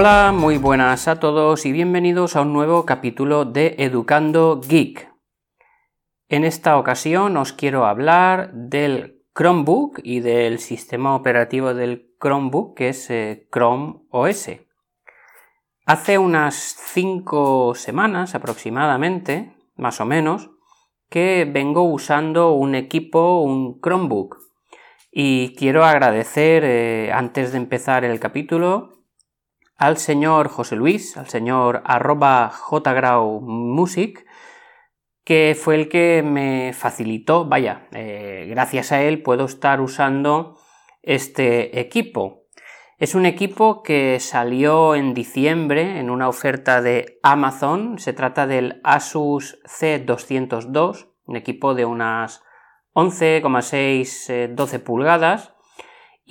Hola, muy buenas a todos y bienvenidos a un nuevo capítulo de Educando Geek. En esta ocasión os quiero hablar del Chromebook y del sistema operativo del Chromebook que es eh, Chrome OS. Hace unas 5 semanas aproximadamente, más o menos, que vengo usando un equipo, un Chromebook. Y quiero agradecer, eh, antes de empezar el capítulo, al señor José Luis, al señor arroba jgraumusic, que fue el que me facilitó, vaya, eh, gracias a él puedo estar usando este equipo. Es un equipo que salió en diciembre en una oferta de Amazon. Se trata del Asus C202, un equipo de unas 11,6 12 eh, pulgadas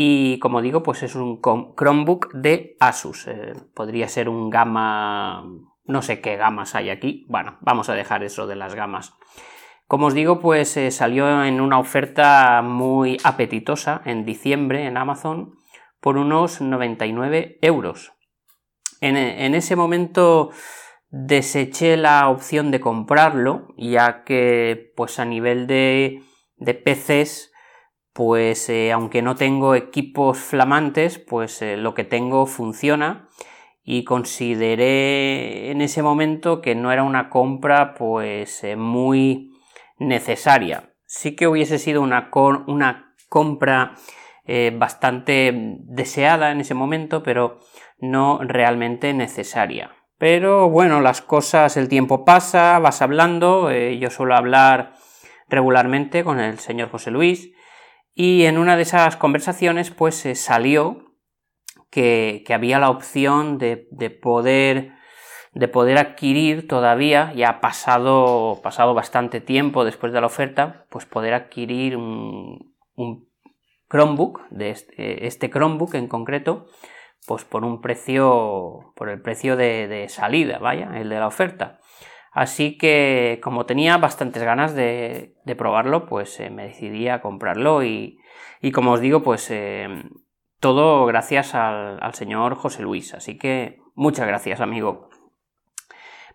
y como digo, pues es un Chromebook de Asus. Eh, podría ser un gama, no sé qué gamas hay aquí. Bueno, vamos a dejar eso de las gamas. Como os digo, pues eh, salió en una oferta muy apetitosa en diciembre en Amazon por unos 99 euros. En, en ese momento deseché la opción de comprarlo, ya que pues a nivel de, de PCs pues eh, aunque no tengo equipos flamantes, pues eh, lo que tengo funciona y consideré en ese momento que no era una compra pues eh, muy necesaria. Sí que hubiese sido una, una compra bastante deseada en ese momento, pero no realmente necesaria. Pero bueno, las cosas, el tiempo pasa, vas hablando, yo suelo hablar regularmente con el señor José Luis, y en una de esas conversaciones, pues se salió que, había la opción de, poder de poder adquirir todavía, ya ha pasado, pasado bastante tiempo después de la oferta, pues poder adquirir un, Chromebook, de este, este, Chromebook en concreto, pues por un precio, por el precio de, de, salida, vaya, el de la oferta. Así que como tenía bastantes ganas de, probarlo, pues eh, me decidí a comprarlo y, como os digo, pues eh, todo gracias al, señor José Luis. Así que muchas gracias, amigo.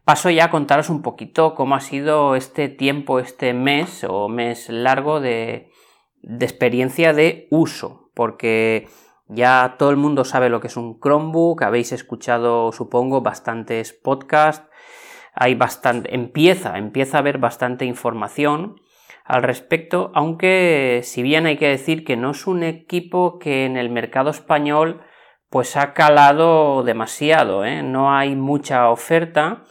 Paso ya a contaros un poquito cómo ha sido este tiempo, este mes o mes largo de, de experiencia de uso, porque ya todo el mundo sabe lo que es un Chromebook, habéis escuchado, supongo, bastantes podcasts hay bastante, empieza, empieza a haber bastante información al respecto, aunque si bien hay que decir que no es un equipo que en el mercado español pues ha calado demasiado, ¿eh? no hay mucha oferta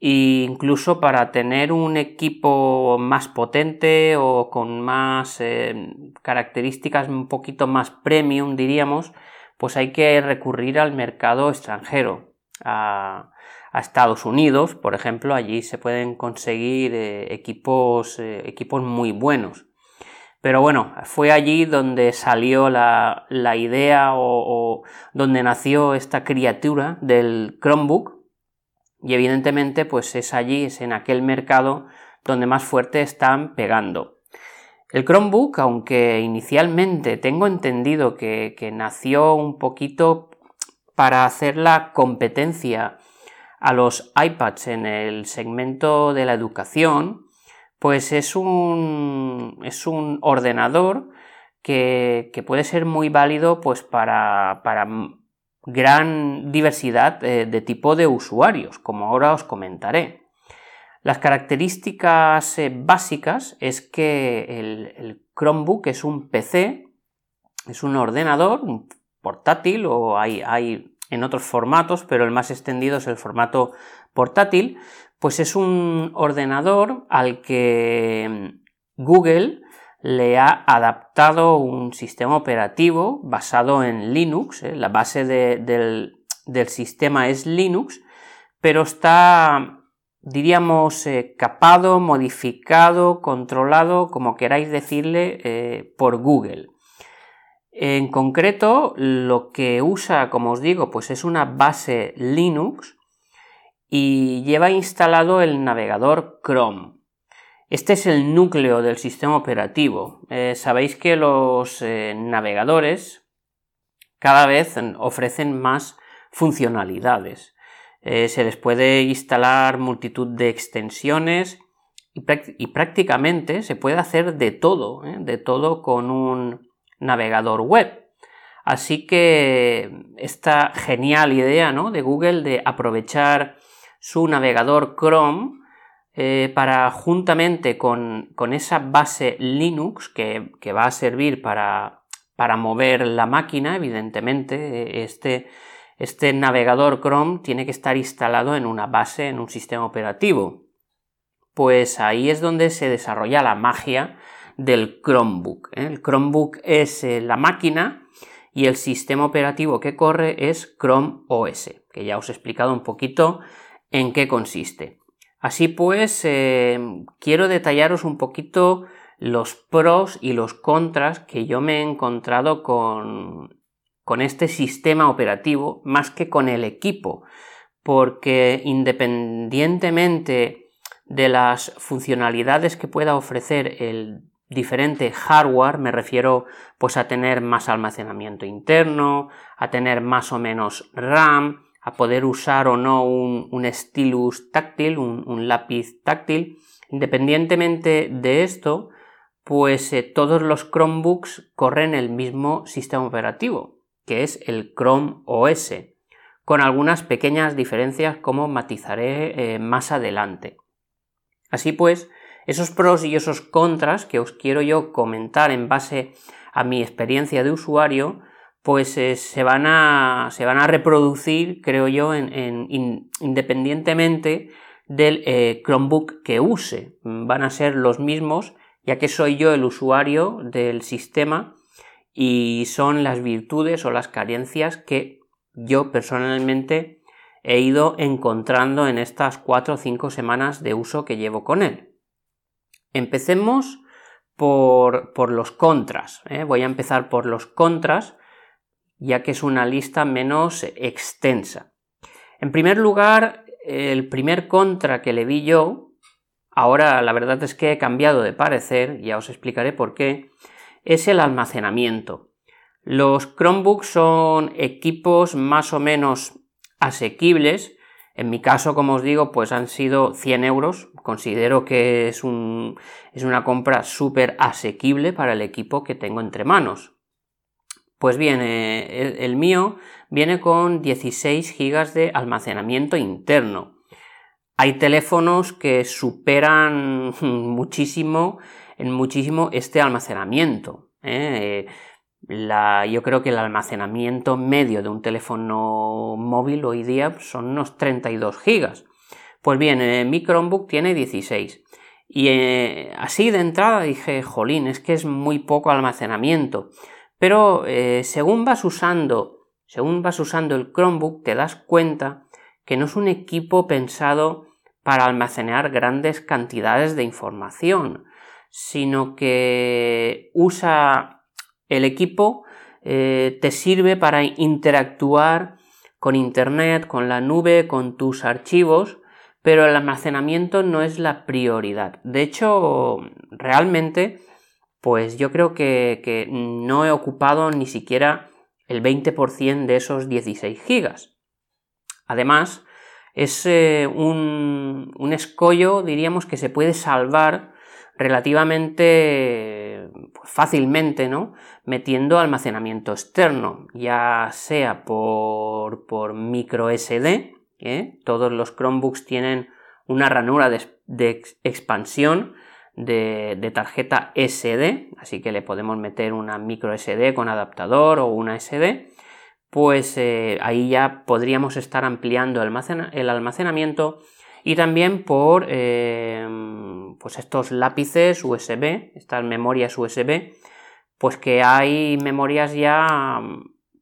e incluso para tener un equipo más potente o con más eh, características un poquito más premium diríamos, pues hay que recurrir al mercado extranjero, a Estados Unidos, por ejemplo, allí se pueden conseguir eh, equipos, eh, equipos muy buenos. Pero bueno, fue allí donde salió la, idea o, donde nació esta criatura del Chromebook y evidentemente pues es allí, es en aquel mercado donde más fuerte están pegando. El Chromebook, aunque inicialmente tengo entendido que, que nació un poquito para hacer la competencia a los iPads en el segmento de la educación, pues es un, es un ordenador que, puede ser muy válido pues para, para gran diversidad de, tipo de usuarios, como ahora os comentaré. Las características eh, básicas es que el, Chromebook es un PC, es un ordenador, un portátil o hay, hay en otros formatos, pero el más extendido es el formato portátil, pues es un ordenador al que Google le ha adaptado un sistema operativo basado en Linux, ¿eh? la base del, sistema es Linux, pero está, diríamos, eh, capado, modificado, controlado, como queráis decirle, eh, por Google. En concreto, lo que usa, como os digo, pues es una base Linux y lleva instalado el navegador Chrome. Este es el núcleo del sistema operativo. Eh, sabéis que los eh, navegadores cada vez ofrecen más funcionalidades. Eh, se les puede instalar multitud de extensiones y, prácticamente se puede hacer de todo, de todo con un navegador web. Así que esta genial idea ¿no? de Google de aprovechar su navegador Chrome eh, para juntamente con, esa base Linux que, va a servir para, para, mover la máquina, evidentemente, este, este navegador Chrome tiene que estar instalado en una base, en un sistema operativo. Pues ahí es donde se desarrolla la magia del Chromebook. ¿eh? El Chromebook es eh, la máquina y el sistema operativo que corre es Chrome OS, que ya os he explicado un poquito en qué consiste. Así pues, eh, quiero detallaros un poquito los pros y los contras que yo me he encontrado con, con este sistema operativo más que con el equipo, porque independientemente de las funcionalidades que pueda ofrecer el diferente hardware, me refiero pues a tener más almacenamiento interno, a tener más o menos RAM, a poder usar o no un, stylus táctil, un, lápiz táctil. Independientemente de esto, pues eh, todos los Chromebooks corren el mismo sistema operativo, que es el Chrome OS, con algunas pequeñas diferencias como matizaré eh, más adelante. Así pues, esos pros y esos contras que os quiero yo comentar en base a mi experiencia de usuario, pues eh, se, van a, se, van a, reproducir, creo yo, en, independientemente del eh, Chromebook que use. Van a ser los mismos, ya que soy yo el usuario del sistema y son las virtudes o las carencias que yo personalmente he ido encontrando en estas cuatro o cinco semanas de uso que llevo con él. Empecemos por, por los contras. ¿eh? Voy a empezar por los contras ya que es una lista menos extensa. En primer lugar, el primer contra que le vi yo, ahora la verdad es que he cambiado de parecer, ya os explicaré por qué, es el almacenamiento. Los Chromebooks son equipos más o menos asequibles. En mi caso, como os digo, pues han sido 100 euros. Considero que es, un, es una compra súper asequible para el equipo que tengo entre manos. Pues bien, eh, el, mío viene con 16 GB de almacenamiento interno. Hay teléfonos que superan muchísimo, en muchísimo este almacenamiento. ¿eh? Yo creo que el almacenamiento medio de un teléfono móvil hoy día son unos 32 GB. Pues bien, eh, mi Chromebook tiene 16. Y así de entrada dije, jolín, es que es muy poco almacenamiento. Pero eh, según vas usando, según vas usando el Chromebook, te das cuenta que no es un equipo pensado para almacenar grandes cantidades de información, sino que usa el equipo, eh, te sirve para interactuar con Internet, con la nube, con tus archivos, pero el almacenamiento no es la prioridad. De hecho, realmente pues yo creo que, no he ocupado ni siquiera el 20% de esos 16 gigas. Además, es eh, un, escollo, diríamos, que se puede salvar relativamente pues, fácilmente, ¿no? Metiendo almacenamiento externo, ya sea por, por micro SD, ¿eh? todos los Chromebooks tienen una ranura de expansión de, tarjeta SD, así que le podemos meter una micro SD con adaptador o una SD, pues eh, ahí ya podríamos estar ampliando el, almacenamiento y también por eh, pues estos lápices USB, estas memorias USB, pues que hay memorias ya,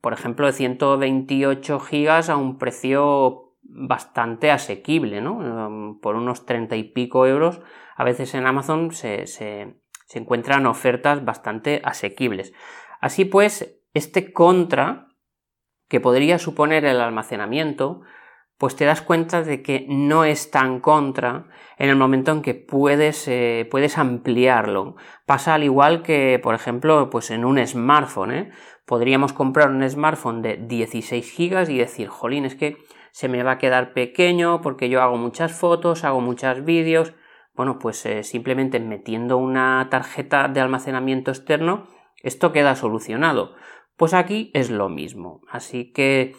por ejemplo, de 128 GB a un precio bastante asequible, ¿no? Por unos 30 y pico euros a veces en Amazon se, encuentran ofertas bastante asequibles. Así pues, este contra que podría suponer el almacenamiento, pues te das cuenta de que no es tan contra en el momento en que puedes, eh, puedes ampliarlo. Pasa al igual que, por ejemplo, pues en un smartphone. ¿eh? podríamos comprar un smartphone de 16 GB y decir, jolín, es que se me va a quedar pequeño porque yo hago muchas fotos, hago muchos vídeos. Bueno, pues eh, simplemente metiendo una tarjeta de almacenamiento externo, esto queda solucionado. Pues aquí es lo mismo. Así que,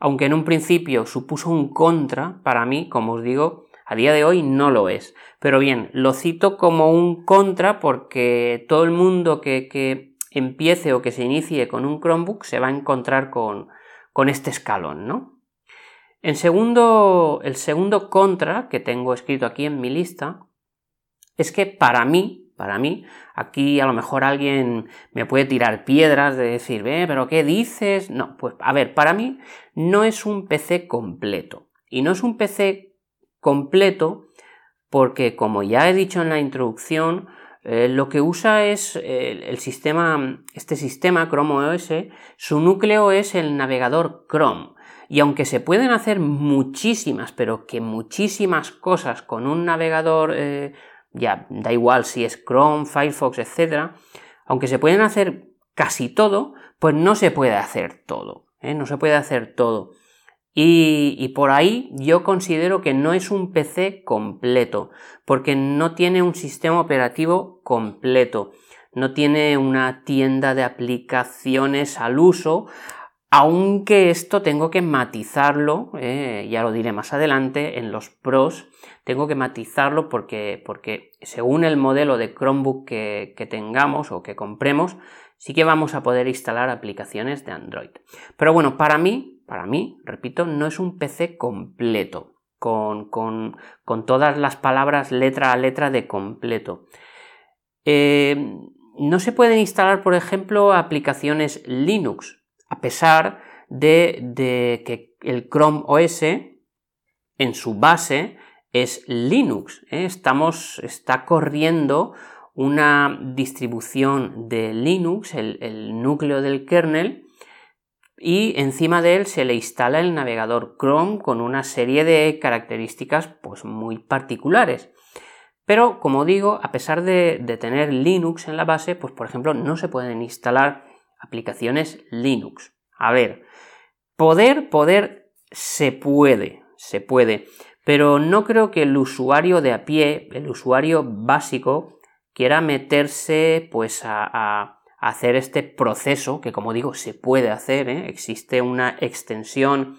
aunque en un principio supuso un contra para mí, como os digo, a día de hoy no lo es. Pero bien, lo cito como un contra porque todo el mundo que, empiece o que se inicie con un Chromebook se va a encontrar con, con este escalón, ¿no? En segundo, el segundo contra que tengo escrito aquí en mi lista es que para mí, para mí, aquí a lo mejor alguien me puede tirar piedras de decir, eh, pero ¿qué dices? No, pues a ver, para mí no es un PC completo. Y no es un PC completo porque, como ya he dicho en la introducción, eh, lo que usa es el sistema, este sistema Chrome OS, su núcleo es el navegador Chrome. Y aunque se pueden hacer muchísimas, pero que muchísimas cosas con un navegador, eh, ya da igual si es Chrome, Firefox, etc., aunque se pueden hacer casi todo, pues no se puede hacer todo. No se puede hacer todo. Y, por ahí yo considero que no es un PC completo, porque no tiene un sistema operativo completo, no tiene una tienda de aplicaciones al uso, aunque esto tengo que matizarlo, eh, ya lo diré más adelante, en los pros, tengo que matizarlo porque, porque según el modelo de Chromebook que tengamos o que compremos, sí que vamos a poder instalar aplicaciones de Android. Pero bueno, para mí para mí, repito, no es un PC completo, con, todas las palabras letra a letra de completo. Eh, no se pueden instalar, por ejemplo, aplicaciones Linux, a pesar de, que el Chrome OS en su base es Linux. ¿eh? Estamos, está corriendo una distribución de Linux, el núcleo del kernel, y encima de él se le instala el navegador Chrome con una serie de características pues muy particulares. Pero como digo, a pesar de, tener Linux en la base, pues por ejemplo no se pueden instalar aplicaciones Linux. A ver, poder, poder se puede, se puede, pero no creo que el usuario de a pie, el usuario básico, quiera meterse pues a hacer este proceso, que como digo, se puede hacer, ¿eh? existe una extensión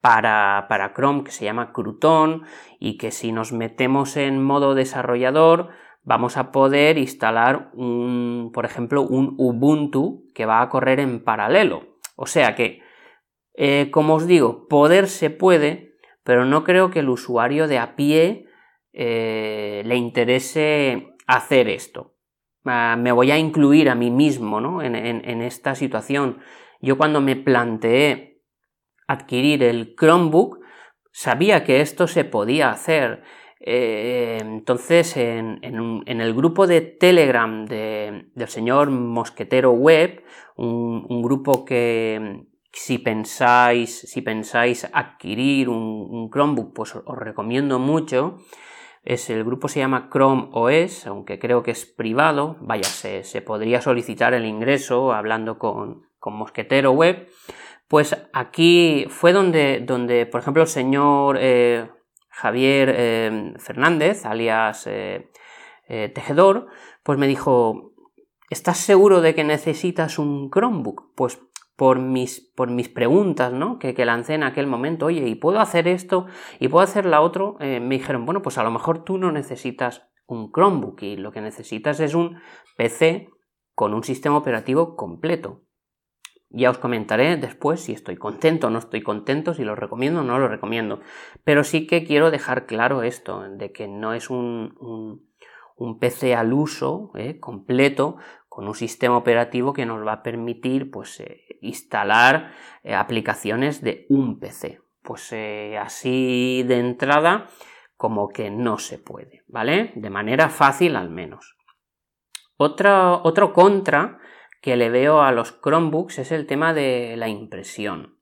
para, para, Chrome que se llama Crouton y que si nos metemos en modo desarrollador vamos a poder instalar un, por ejemplo, un Ubuntu que va a correr en paralelo. O sea que, eh, como os digo, poder se puede, pero no creo que el usuario de a pie eh, le interese hacer esto me voy a incluir a mí mismo en, esta situación. Yo cuando me planteé adquirir el Chromebook, sabía que esto se podía hacer. Eh, entonces, en, el grupo de Telegram del señor Mosquetero Web, un, grupo que si pensáis, si pensáis adquirir un, un Chromebook, pues os recomiendo mucho el grupo se llama Chrome OS, aunque creo que es privado. Vaya, se, podría solicitar el ingreso hablando con, Mosquetero Web. Pues aquí fue donde, donde por ejemplo, el señor eh, Javier eh, Fernández, alias eh, Tejedor, pues me dijo, ¿estás seguro de que necesitas un Chromebook? Pues por mis, por mis preguntas ¿no? que, lancé en aquel momento, oye, ¿y puedo hacer esto? ¿Y puedo hacer la otro? Eh, me dijeron, bueno, pues a lo mejor tú no necesitas un Chromebook y lo que necesitas es un PC con un sistema operativo completo. Ya os comentaré después si estoy contento o no estoy contento, si lo recomiendo o no lo recomiendo. Pero sí que quiero dejar claro esto, de que no es un, un, PC al uso eh, completo con un sistema operativo que nos va a permitir pues, eh, instalar eh, aplicaciones de un PC. Pues eh, así de entrada como que no se puede, ¿vale? De manera fácil al menos. Otro, contra que le veo a los Chromebooks es el tema de la impresión.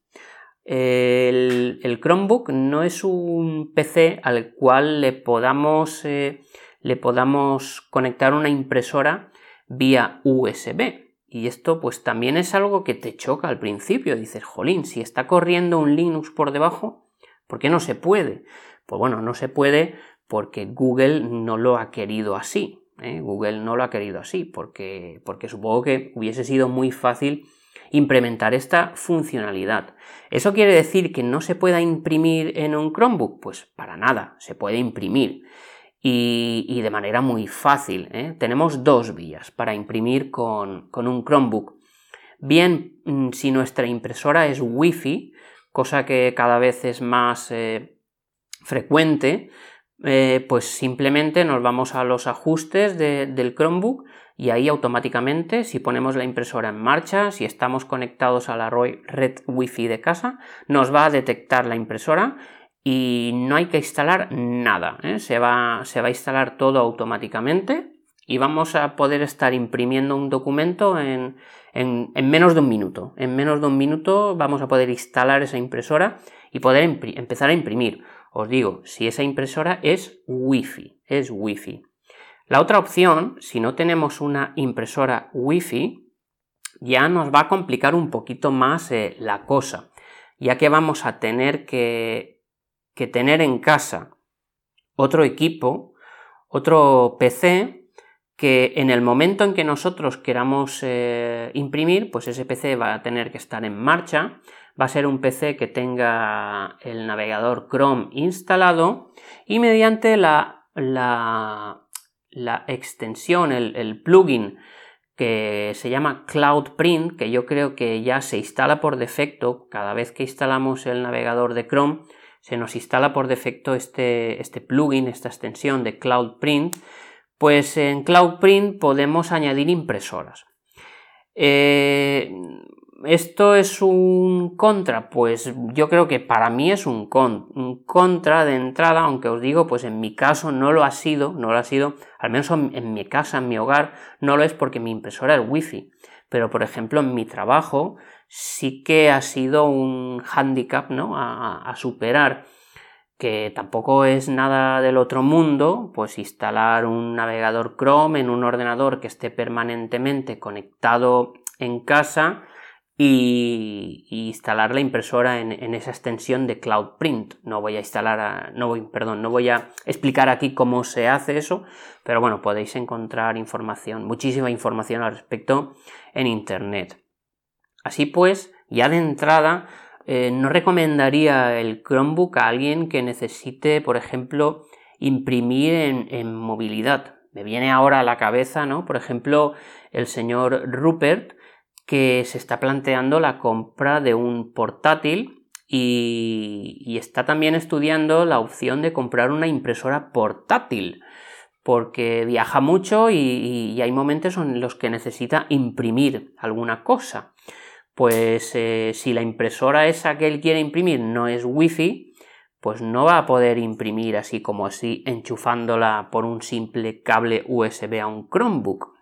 El, Chromebook no es un PC al cual le podamos, le podamos conectar una impresora vía USB. Y esto pues también es algo que te choca al principio. Dices, jolín, si está corriendo un Linux por debajo, ¿por qué no se puede? Pues bueno, no se puede porque Google no lo ha querido así. ¿eh? Google no lo ha querido así, porque, porque supongo que hubiese sido muy fácil implementar esta funcionalidad. ¿Eso quiere decir que no se pueda imprimir en un Chromebook? Pues para nada, se puede imprimir. Y, de manera muy fácil. ¿eh? Tenemos dos vías para imprimir con, un Chromebook. Bien, mm, si nuestra impresora es Wi-Fi, cosa que cada vez es más eh, frecuente, eh, pues simplemente nos vamos a los ajustes del Chromebook y ahí automáticamente, si ponemos la impresora en marcha, si estamos conectados a la red Wi-Fi de casa, nos va a detectar la impresora y no hay que instalar nada. ¿eh? Se, va, se, va, a instalar todo automáticamente y vamos a poder estar imprimiendo un documento en, en, menos de un minuto. En menos de un minuto vamos a poder instalar esa impresora y poder empezar a imprimir. Os digo, si esa impresora es Wi-Fi, es Wi-Fi. La otra opción, si no tenemos una impresora Wi-Fi, ya nos va a complicar un poquito más eh, la cosa, ya que vamos a tener que, que tener en casa otro equipo, otro PC, que en el momento en que nosotros queramos eh, imprimir, pues ese PC va a tener que estar en marcha, va a ser un PC que tenga el navegador Chrome instalado y mediante la, la, extensión, el, plugin que se llama Cloud Print, que yo creo que ya se instala por defecto cada vez que instalamos el navegador de Chrome, se nos instala por defecto este, este plugin, esta extensión de Cloud Print, pues en Cloud Print podemos añadir impresoras. Eh, ¿Esto es un contra? Pues yo creo que para mí es un, contra de entrada, aunque os digo, pues en mi caso no lo ha sido, no lo ha sido, al menos en mi casa, en mi hogar, no lo es porque mi impresora es wifi. Pero por ejemplo en mi trabajo sí que ha sido un hándicap ¿no? a, superar que tampoco es nada del otro mundo, pues instalar un navegador Chrome en un ordenador que esté permanentemente conectado en casa y, instalar la impresora en, esa extensión de Cloud Print. No voy a instalar, no voy, perdón, no voy a explicar aquí cómo se hace eso, pero bueno, podéis encontrar información, muchísima información al respecto en Internet. Así pues, ya de entrada, eh, no recomendaría el Chromebook a alguien que necesite, por ejemplo, imprimir en, movilidad. Me viene ahora a la cabeza, ¿no? Por ejemplo, el señor Rupert, que se está planteando la compra de un portátil y, está también estudiando la opción de comprar una impresora portátil porque viaja mucho y, hay momentos en los que necesita imprimir alguna cosa. Pues eh, si la impresora esa que él quiere imprimir no es wifi, pues no va a poder imprimir así como así enchufándola por un simple cable USB a un Chromebook.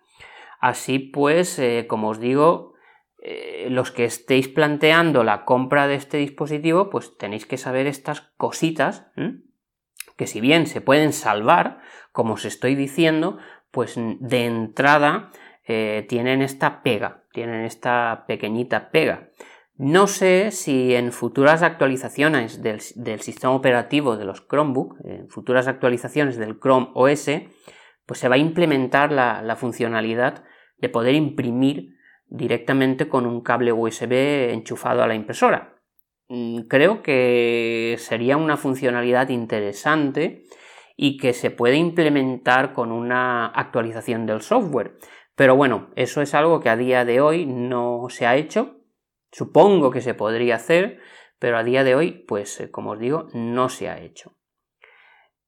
Así pues, eh, como os digo, eh, los que estéis planteando la compra de este dispositivo, pues tenéis que saber estas cositas, que si bien se pueden salvar, como os estoy diciendo, pues de entrada eh, tienen esta pega, tienen esta pequeñita pega. No sé si en futuras actualizaciones del, sistema operativo de los Chromebook, en futuras actualizaciones del Chrome OS, pues se va a implementar la funcionalidad de poder imprimir directamente con un cable USB enchufado a la impresora. Mm, creo que sería una funcionalidad interesante y que se puede implementar con una actualización del software. Pero bueno, eso es algo que a día de hoy no se ha hecho. Supongo que se podría hacer, pero a día de hoy, pues eh, como os digo, no se ha hecho.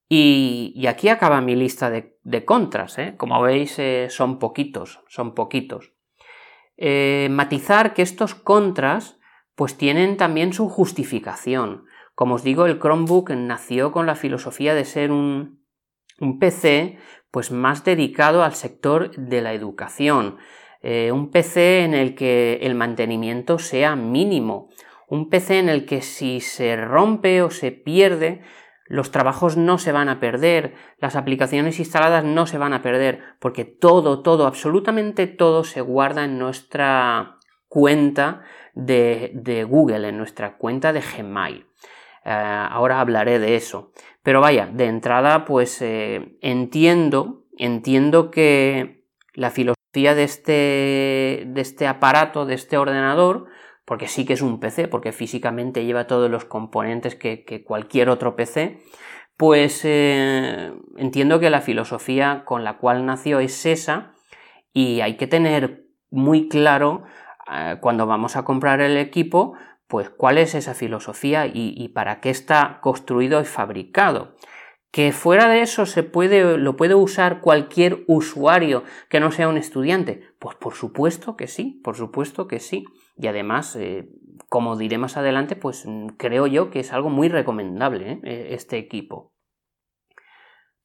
Y, aquí acaba mi lista de, contras. ¿eh? Como veis, eh, son poquitos, son poquitos. Matizar que estos contras pues tienen también su justificación. Como os digo, el Chromebook nació con la filosofía de ser un, un PC pues más dedicado al sector de la educación. Eh, un PC en el que el mantenimiento sea mínimo. Un PC en el que si se rompe o se pierde, los trabajos no se van a perder, las aplicaciones instaladas no se van a perder, porque todo, todo, absolutamente todo se guarda en nuestra cuenta de, Google, en nuestra cuenta de Gmail. Eh, ahora hablaré de eso. Pero vaya, de entrada, pues eh, entiendo, entiendo que la filosofía de este, de este aparato, de este ordenador, porque sí que es un PC, porque físicamente lleva todos los componentes que, cualquier otro PC, pues eh, entiendo que la filosofía con la cual nació es esa y hay que tener muy claro eh, cuando vamos a comprar el equipo, pues cuál es esa filosofía y, para qué está construido y fabricado. Que fuera de eso se puede, lo puede usar cualquier usuario que no sea un estudiante. Pues por supuesto que sí, por supuesto que sí. Y además, eh, como diré más adelante, pues mm, creo yo que es algo muy recomendable ¿eh? E, este equipo.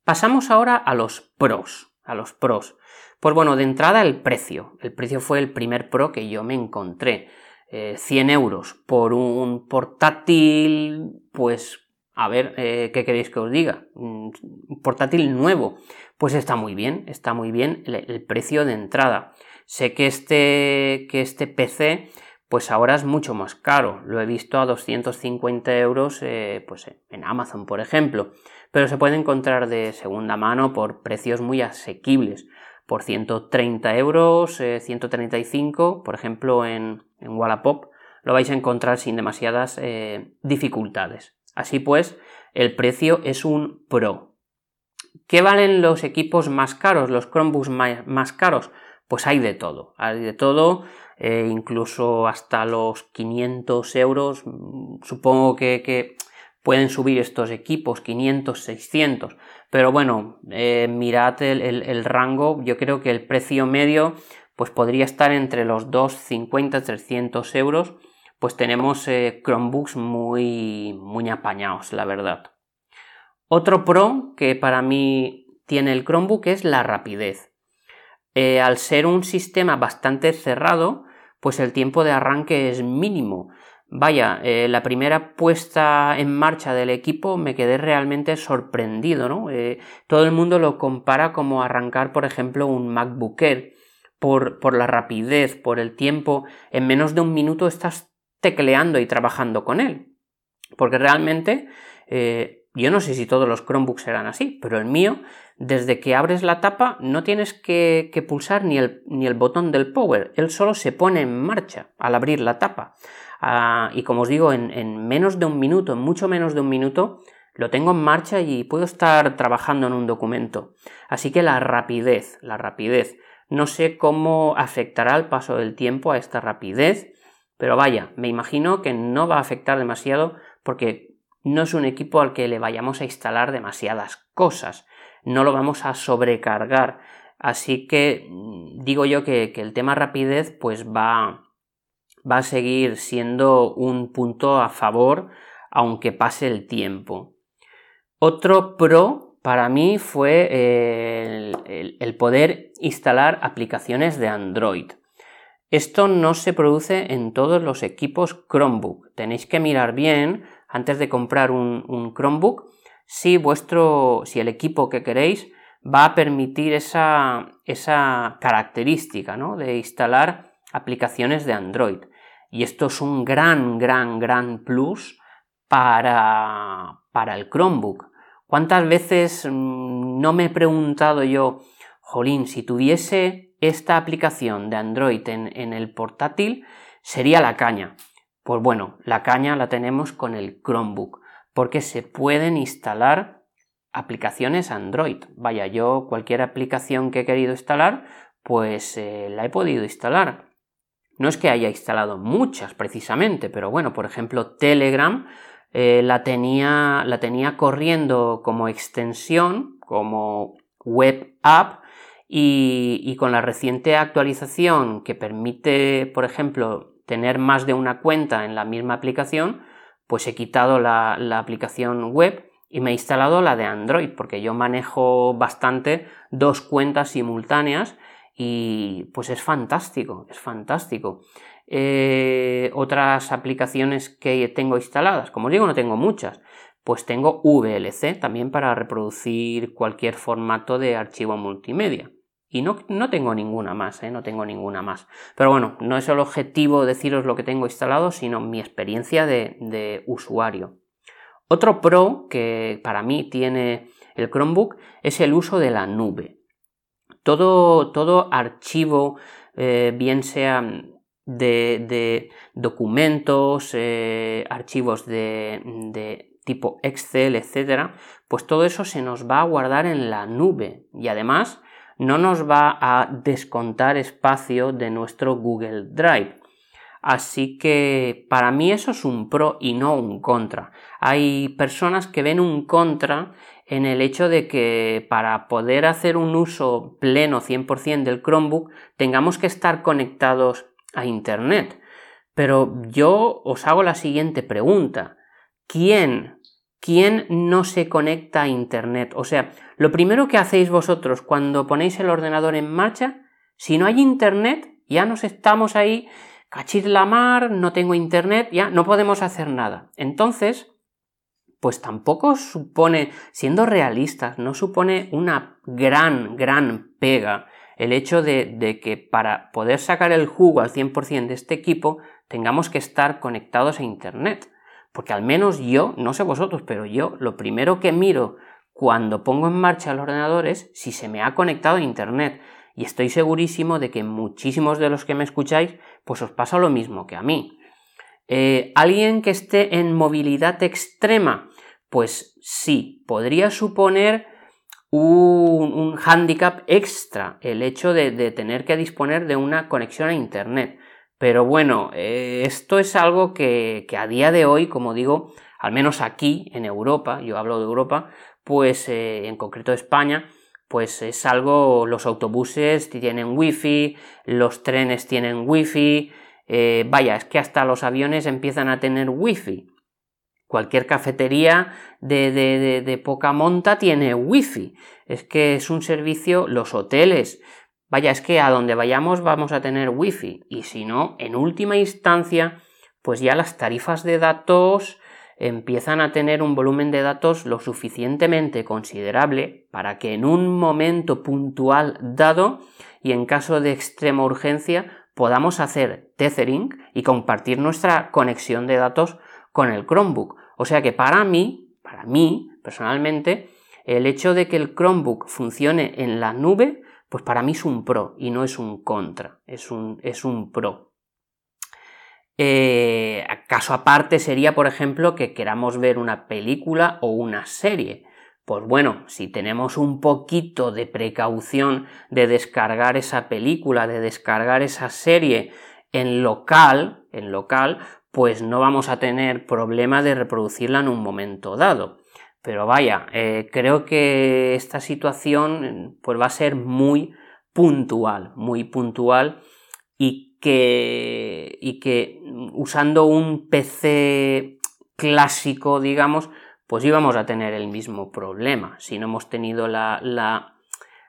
Pasamos ahora a los pros. A los pros. Pues bueno, de entrada el precio. El precio fue el primer pro que yo me encontré. 100 eh, euros por un portátil, pues a ver, ¿qué queréis que os diga? Un portátil nuevo. Pues está muy bien, está muy bien el precio de entrada. Sé que este, que este PC pues ahora es mucho más caro. Lo he visto a 250 euros eh, pues en Amazon, por ejemplo. Pero se puede encontrar de segunda mano por precios muy asequibles. Por 130 euros, 135, eh, por ejemplo, en, en, Wallapop, lo vais a encontrar sin demasiadas eh, dificultades. Así pues, el precio es un Pro. ¿Qué valen los equipos más caros, los Chromebooks más caros? Pues hay de todo, hay de todo, eh, incluso hasta los 500 euros, mm, supongo que, pueden subir estos equipos, 500, 600, pero bueno, eh, mirad el, rango, yo creo que el precio medio pues podría estar entre los 250 300 euros, pues tenemos eh, Chromebooks muy, muy apañados, la verdad. Otro pro que para mí tiene el Chromebook es la rapidez. Eh, al ser un sistema bastante cerrado, pues el tiempo de arranque es mínimo. Vaya, eh, la primera puesta en marcha del equipo me quedé realmente sorprendido, ¿no? Eh, todo el mundo lo compara como arrancar, por ejemplo, un MacBook Air, por, por la rapidez, por el tiempo. En menos de un minuto estás tecleando y trabajando con él. Porque realmente, yo no sé si todos los Chromebooks serán así, pero el mío desde que abres la tapa no tienes que, pulsar ni el, ni el, botón del power, él solo se pone en marcha al abrir la tapa. Ah, y como os digo, en, menos de un minuto, en mucho menos de un minuto, lo tengo en marcha y puedo estar trabajando en un documento. Así que la rapidez, la rapidez. No sé cómo afectará el paso del tiempo a esta rapidez, pero vaya, me imagino que no va a afectar demasiado porque no es un equipo al que le vayamos a instalar demasiadas cosas no lo vamos a sobrecargar. Así que mm, digo yo que, el tema rapidez pues va, va a seguir siendo un punto a favor aunque pase el tiempo. Otro pro para mí fue el, el, poder instalar aplicaciones de Android. Esto no se produce en todos los equipos Chromebook. Tenéis que mirar bien antes de comprar un, un Chromebook si vuestro, si el equipo que queréis va a permitir esa, esa característica ¿no? de instalar aplicaciones de Android. Y esto es un gran, gran, gran plus para, para el Chromebook. ¿Cuántas veces mm, no me he preguntado yo, jolín, si tuviese esta aplicación de Android en, en el portátil, sería la caña? Pues bueno, la caña la tenemos con el Chromebook porque se pueden instalar aplicaciones Android. Vaya, yo cualquier aplicación que he querido instalar, pues eh, la he podido instalar. No es que haya instalado muchas precisamente, pero bueno, por ejemplo, Telegram eh, la, tenía, la tenía corriendo como extensión, como web app, y, y, con la reciente actualización que permite, por ejemplo, tener más de una cuenta en la misma aplicación, pues he quitado la, aplicación web y me he instalado la de Android, porque yo manejo bastante dos cuentas simultáneas y pues es fantástico, es fantástico. Eh, otras aplicaciones que tengo instaladas, como digo, no tengo muchas, pues tengo VLC también para reproducir cualquier formato de archivo multimedia. Y no, no tengo ninguna más, ¿eh? no tengo ninguna más. Pero bueno, no es el objetivo deciros lo que tengo instalado, sino mi experiencia de usuario. Otro pro que para mí tiene el Chromebook es el uso de la nube. Todo, todo archivo, eh, bien sea de, documentos, eh, archivos de, de tipo Excel, etcétera, pues todo eso se nos va a guardar en la nube y además no nos va a descontar espacio de nuestro Google Drive. Así que para mí eso es un pro y no un contra. Hay personas que ven un contra en el hecho de que para poder hacer un uso pleno 100% del Chromebook tengamos que estar conectados a Internet. Pero yo os hago la siguiente pregunta. ¿Quién ¿Quién no se conecta a Internet? O sea, lo primero que hacéis vosotros cuando ponéis el ordenador en marcha, si no hay Internet, ya nos estamos ahí, cachir la mar, no tengo Internet, ya no podemos hacer nada. Entonces, pues tampoco supone, siendo realistas, no supone una gran, gran pega el hecho de, que para poder sacar el jugo al 100% de este equipo tengamos que estar conectados a Internet. Porque al menos yo, no sé vosotros, pero yo lo primero que miro cuando pongo en marcha el ordenador es si se me ha conectado a Internet. Y estoy segurísimo de que muchísimos de los que me escucháis, pues os pasa lo mismo que a mí. Eh, ¿Alguien que esté en movilidad extrema? Pues sí, podría suponer un, un hándicap extra el hecho de tener que disponer de una conexión a Internet. Pero bueno, eh, esto es algo que, a día de hoy, como digo, al menos aquí en Europa, yo hablo de Europa, pues eh, en concreto España, pues es algo, los autobuses tienen wifi, los trenes tienen wifi, eh, vaya, es que hasta los aviones empiezan a tener wifi. Cualquier cafetería de, de, de poca monta tiene wifi. Es que es un servicio, los hoteles, Vaya, es que a donde vayamos vamos a tener wifi y si no, en última instancia, pues ya las tarifas de datos empiezan a tener un volumen de datos lo suficientemente considerable para que en un momento puntual dado y en caso de extrema urgencia podamos hacer tethering y compartir nuestra conexión de datos con el Chromebook. O sea que para mí, para mí personalmente, el hecho de que el Chromebook funcione en la nube pues para mí es un pro y no es un contra, es un, es un pro. Eh, caso aparte sería, por ejemplo, que queramos ver una película o una serie. Pues bueno, si tenemos un poquito de precaución de descargar esa película, de descargar esa serie en local, en local, pues no vamos a tener problema de reproducirla en un momento dado. Pero vaya, eh, creo que esta situación pues va a ser muy puntual, muy puntual y que, y que usando un PC clásico, digamos, pues íbamos a tener el mismo problema si no hemos tenido la, la,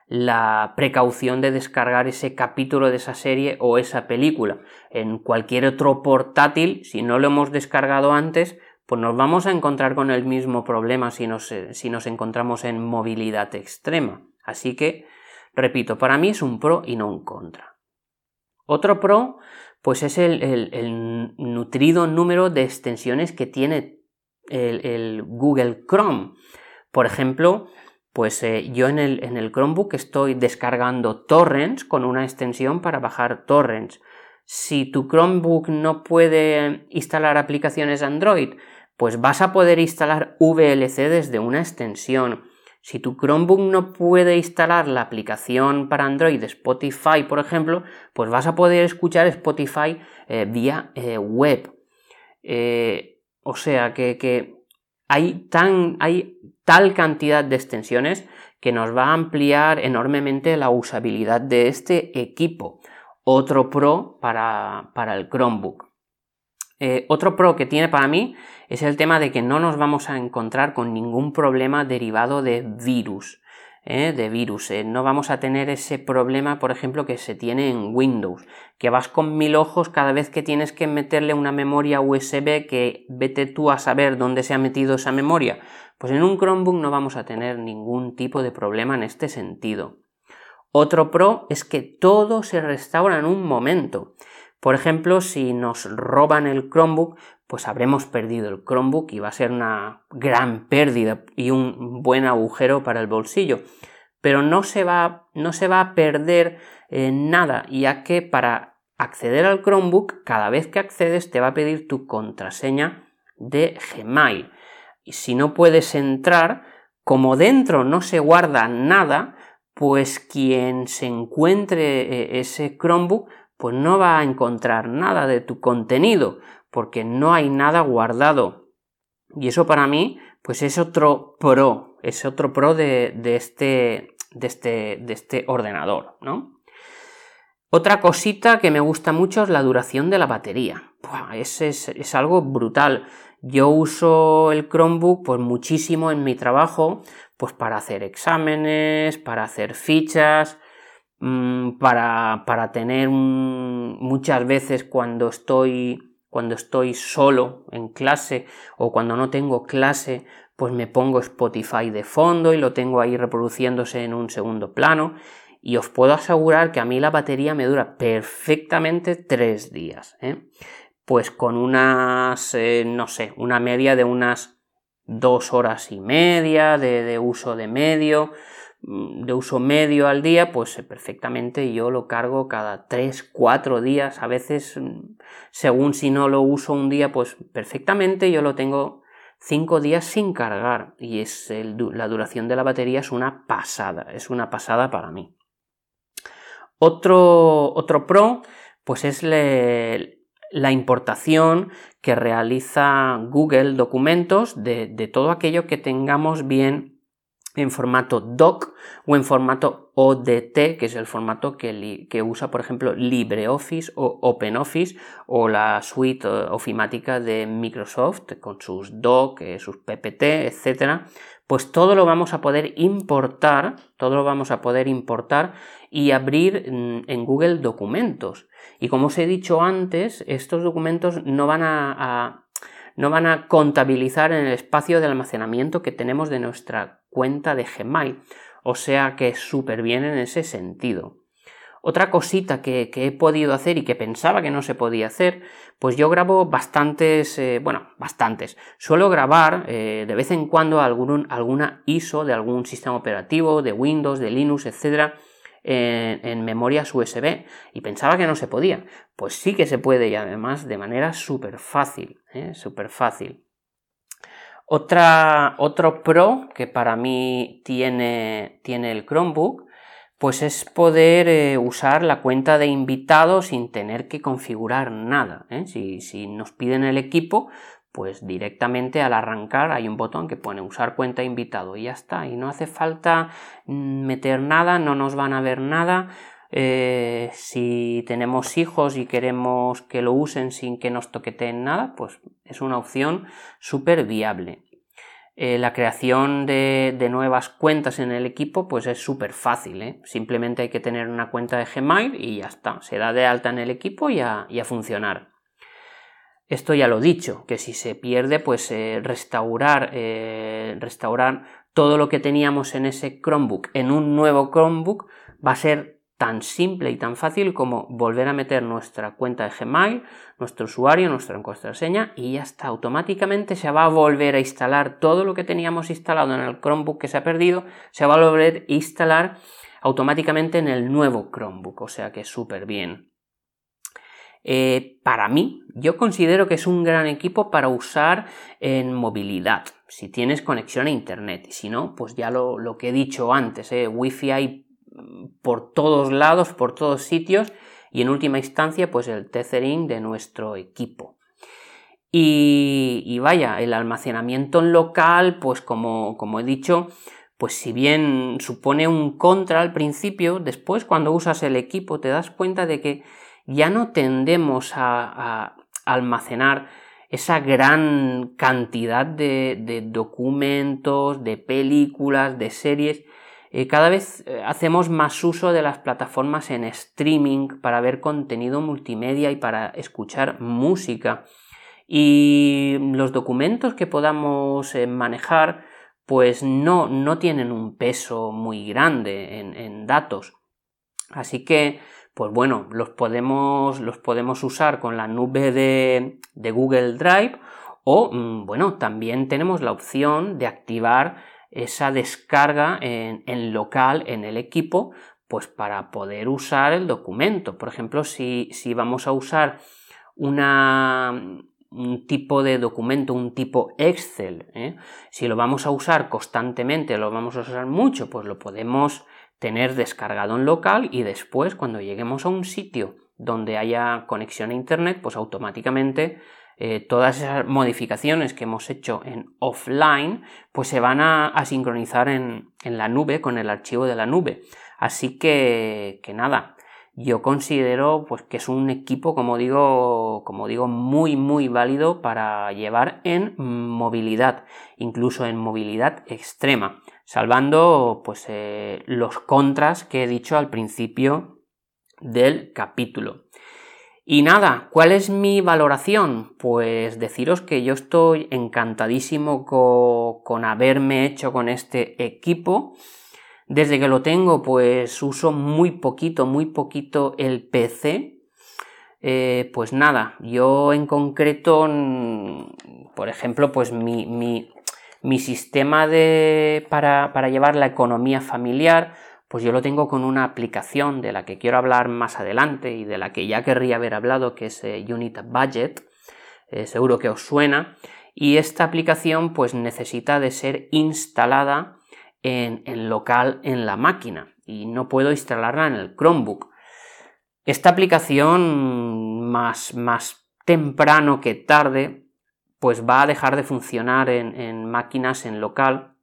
la precaución de descargar ese capítulo de esa serie o esa película. En cualquier otro portátil, si no lo hemos descargado antes, pues nos vamos a encontrar con el mismo problema si nos, eh, si nos encontramos en movilidad extrema. Así que, repito, para mí es un pro y no un contra. Otro pro, pues es el, nutrido número de extensiones que tiene el, Google Chrome. Por ejemplo, pues eh, yo en el, en el Chromebook estoy descargando torrents con una extensión para bajar torrents. Si tu Chromebook no puede instalar aplicaciones Android, pues vas a poder instalar VLC desde una extensión. Si tu Chromebook no puede instalar la aplicación para Android Spotify, por ejemplo, pues vas a poder escuchar Spotify eh, vía eh, web. O sea que, hay, tan, hay tal cantidad de extensiones que nos va a ampliar enormemente la usabilidad de este equipo. Otro pro para, para el Chromebook. otro pro que tiene para mí es el tema de que no nos vamos a encontrar con ningún problema derivado de virus. ¿Eh? de virus. ¿eh? No vamos a tener ese problema, por ejemplo, que se tiene en Windows, que vas con mil ojos cada vez que tienes que meterle una memoria USB que vete tú a saber dónde se ha metido esa memoria. Pues en un Chromebook no vamos a tener ningún tipo de problema en este sentido. Otro pro es que todo se restaura en un momento. Por ejemplo, si nos roban el Chromebook, pues habremos perdido el Chromebook y va a ser una gran pérdida y un buen agujero para el bolsillo. Pero no se va, no se va a perder eh, nada, ya que para acceder al Chromebook, cada vez que accedes te va a pedir tu contraseña de Gmail. Y si no puedes entrar, como dentro no se guarda nada, pues quien se encuentre eh, ese Chromebook pues no va a encontrar nada de tu contenido, porque no hay nada guardado. Y eso para mí, pues es otro pro, es otro pro de, este, de, este, de este ordenador, ¿no? Otra cosita que me gusta mucho es la duración de la batería. es, es, algo brutal. Yo uso el Chromebook pues muchísimo en mi trabajo, pues para hacer exámenes, para hacer fichas, Mm, para, para, tener muchas veces cuando estoy, cuando estoy solo en clase o cuando no tengo clase, pues me pongo Spotify de fondo y lo tengo ahí reproduciéndose en un segundo plano. Y os puedo asegurar que a mí la batería me dura perfectamente tres días. ¿eh? Pues con unas, eh, no sé, una media de unas dos horas y media de, de uso de medio de uso medio al día, pues eh, perfectamente yo lo cargo cada 3, 4 días, a veces mm, según si no lo uso un día, pues perfectamente yo lo tengo 5 días sin cargar y es la duración de la batería es una pasada, es una pasada para mí. Otro, otro pro, pues es la importación que realiza Google Documentos de, de todo aquello que tengamos bien en formato doc o en formato ODT, que es el formato que, usa, por ejemplo, LibreOffice o OpenOffice o la suite eh, ofimática de Microsoft con sus doc, eh, sus PPT, etcétera. Pues todo lo vamos a poder importar, todo lo vamos a poder importar y abrir mm, en Google Documentos. Y como os he dicho antes, estos documentos no van a no van a contabilizar en el espacio de almacenamiento que tenemos de nuestra cuenta de Gmail. O sea que súper bien en ese sentido. Otra cosita que, he podido hacer y que pensaba que no se podía hacer, pues yo grabo bastantes, eh, bueno, bastantes. Suelo grabar eh, de vez en cuando alguna ISO de algún sistema operativo, de Windows, de Linux, etcétera, en, memorias USB y pensaba que no se podía. Pues sí que se puede y además de manera súper fácil, ¿eh? súper fácil. Otra, otro pro que para mí tiene, tiene el Chromebook, pues es poder eh, usar la cuenta de invitado sin tener que configurar nada. ¿eh? Si, si, nos piden el equipo, pues directamente al arrancar hay un botón que pone usar cuenta invitado y ya está. Y no hace falta mm, meter nada, no nos van a ver nada. Eh, si tenemos hijos y queremos que lo usen sin que nos toqueteen nada, pues es una opción súper viable. Eh, la creación de, nuevas cuentas en el equipo pues es súper fácil. ¿eh? Simplemente hay que tener una cuenta de Gmail y ya está. Se da de alta en el equipo y a funcionar. Esto ya lo he dicho, que si se pierde, pues restaurar, restaurar todo lo que teníamos en ese Chromebook en un nuevo Chromebook va a ser tan simple y tan fácil como volver a meter nuestra cuenta de Gmail, nuestro usuario, nuestra contraseña y ya está. Automáticamente se va a volver a instalar todo lo que teníamos instalado en el Chromebook que se ha perdido, se va a volver a instalar automáticamente en el nuevo Chromebook, o sea que súper bien. Eh, para mí, yo considero que es un gran equipo para usar en movilidad, si tienes conexión a Internet. Y si no, pues ya lo, que he dicho antes, eh, Wi-Fi por todos lados, por todos sitios, y en última instancia, pues el tethering de nuestro equipo. Y, vaya, el almacenamiento en local, pues como, como he dicho, pues si bien supone un contra al principio, después cuando usas el equipo te das cuenta de que ya no tendemos a, almacenar esa gran cantidad de, documentos, de películas, de series. Eh, cada vez eh, hacemos más uso de las plataformas en streaming para ver contenido multimedia y para escuchar música. Y los documentos que podamos eh, manejar pues no, no, tienen un peso muy grande en, datos. Así que, pues bueno, los podemos, los podemos usar con la nube de, de Google Drive o, mm, bueno, también tenemos la opción de activar esa descarga en, local en el equipo, pues para poder usar el documento. Por ejemplo, si, vamos a usar un tipo de documento, un tipo Excel, ¿eh? si lo vamos a usar constantemente, lo vamos a usar mucho, pues lo podemos tener descargado en local y después cuando lleguemos a un sitio donde haya conexión a internet, pues automáticamente eh, todas esas modificaciones que hemos hecho en offline, pues se van a, sincronizar en, la nube con el archivo de la nube. Así que, que nada, yo considero pues, que es un equipo, como digo, como digo, muy, muy válido para llevar en movilidad, incluso en movilidad extrema, salvando pues, eh, los contras que he dicho al principio del capítulo. Y nada, ¿cuál es mi valoración? Pues deciros que yo estoy encantadísimo con, haberme hecho con este equipo. Desde que lo tengo, pues uso muy poquito, muy poquito el PC. Eh, pues nada, yo en concreto, por ejemplo, pues mi, mi, sistema de, para, para llevar la economía familiar, pues yo lo tengo con una aplicación de la que quiero hablar más adelante y de la que ya querría haber hablado, que es eh, Unit Budget, eh, seguro que os suena, y esta aplicación pues necesita de ser instalada en, local en la máquina y no puedo instalarla en el Chromebook. Esta aplicación más, más temprano que tarde pues va a dejar de funcionar en, en máquinas en local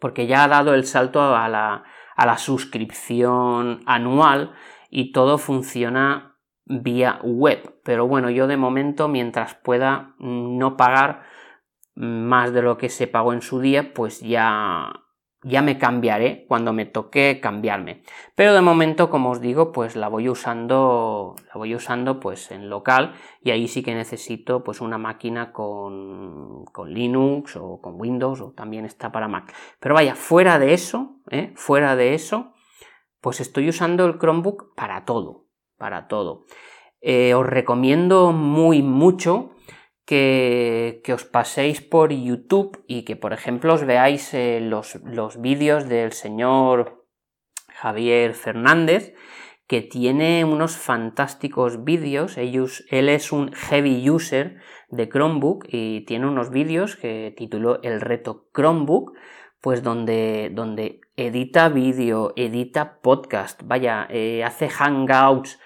porque ya ha dado el salto a la, a la suscripción anual y todo funciona vía web. Pero bueno, yo de momento, mientras pueda no pagar más de lo que se pagó en su día, pues ya ya me cambiaré cuando me toque cambiarme. Pero de momento, como os digo, pues la voy usando, la voy usando pues en local y ahí sí que necesito pues una máquina con, con Linux o con Windows o también está para Mac. Pero vaya, fuera de eso, ¿eh? fuera de eso, pues estoy usando el Chromebook para todo, para todo. Eh, os recomiendo muy mucho que, os paséis por YouTube y que, por ejemplo, os veáis eh, los, vídeos del señor Javier Fernández, que tiene unos fantásticos vídeos. Él es un heavy user de Chromebook y tiene unos vídeos que tituló El reto Chromebook, pues donde, donde edita vídeo, edita podcast, vaya, eh, hace hangouts,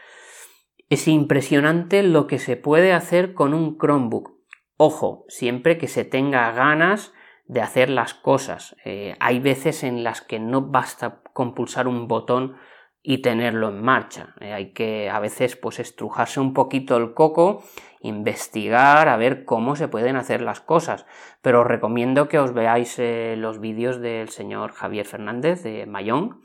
es impresionante lo que se puede hacer con un Chromebook. Ojo, siempre que se tenga ganas de hacer las cosas. Eh, hay veces en las que no basta con pulsar un botón y tenerlo en marcha. Eh, hay que a veces pues estrujarse un poquito el coco, investigar, a ver cómo se pueden hacer las cosas. Pero os recomiendo que os veáis eh, los vídeos del señor Javier Fernández de Mayón,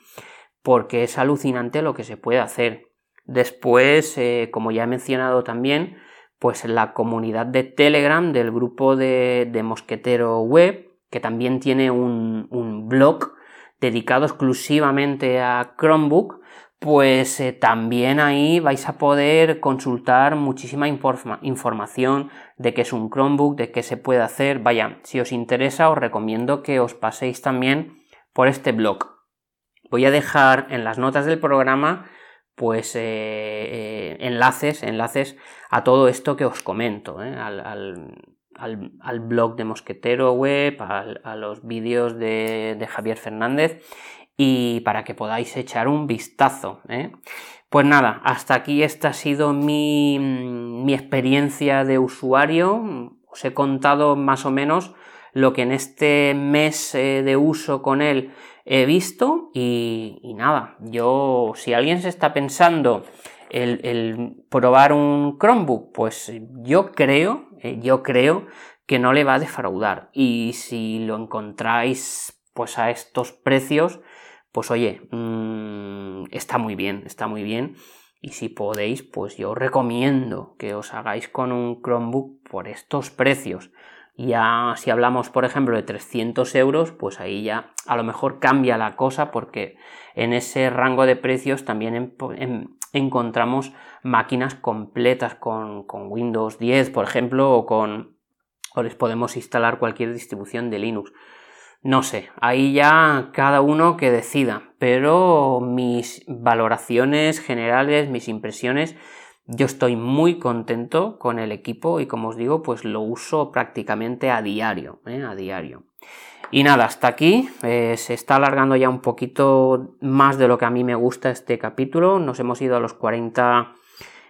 porque es alucinante lo que se puede hacer. Después, eh, como ya he mencionado también, pues la comunidad de Telegram del grupo de, Mosquetero Web, que también tiene un, blog dedicado exclusivamente a Chromebook, pues eh, también ahí vais a poder consultar muchísima información de qué es un Chromebook, de qué se puede hacer. Vaya, si os interesa os recomiendo que os paséis también por este blog. Voy a dejar en las notas del programa pues eh, eh, enlaces, enlaces a todo esto que os comento, ¿eh? al, blog de Mosquetero Web, a los vídeos de, Javier Fernández y para que podáis echar un vistazo. Pues nada, hasta aquí esta ha sido mi, mi experiencia de usuario. Os he contado más o menos lo que en este mes de uso con él he visto y, nada, yo si alguien se está pensando el, probar un Chromebook, pues yo creo, eh, yo creo que no le va a defraudar y si lo encontráis pues a estos precios, pues oye, mm, está muy bien, está muy bien. Y si podéis, pues yo recomiendo que os hagáis con un Chromebook por estos precios. Ya si hablamos, por ejemplo, de 300 euros, pues ahí ya a lo mejor cambia la cosa porque en ese rango de precios también encontramos máquinas completas con, con, Windows 10, por ejemplo, o con o les podemos instalar cualquier distribución de Linux. No sé, ahí ya cada uno que decida, pero mis valoraciones generales, mis impresiones, yo estoy muy contento con el equipo y como os digo, pues lo uso prácticamente a diario, ¿eh? a diario. Y nada, hasta aquí. Eh, se está alargando ya un poquito más de lo que a mí me gusta este capítulo. Nos hemos ido a los 40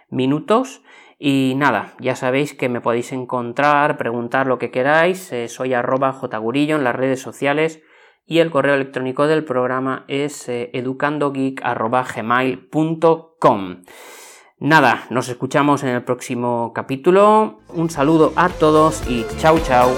minutos. Y nada, ya sabéis que me podéis encontrar, preguntar lo que queráis. Eh, soy arroba jgurillo en las redes sociales y el correo electrónico del programa es eh, educandogeek.gmail.com. Nada, nos escuchamos en el próximo capítulo. Un saludo a todos y chao chao.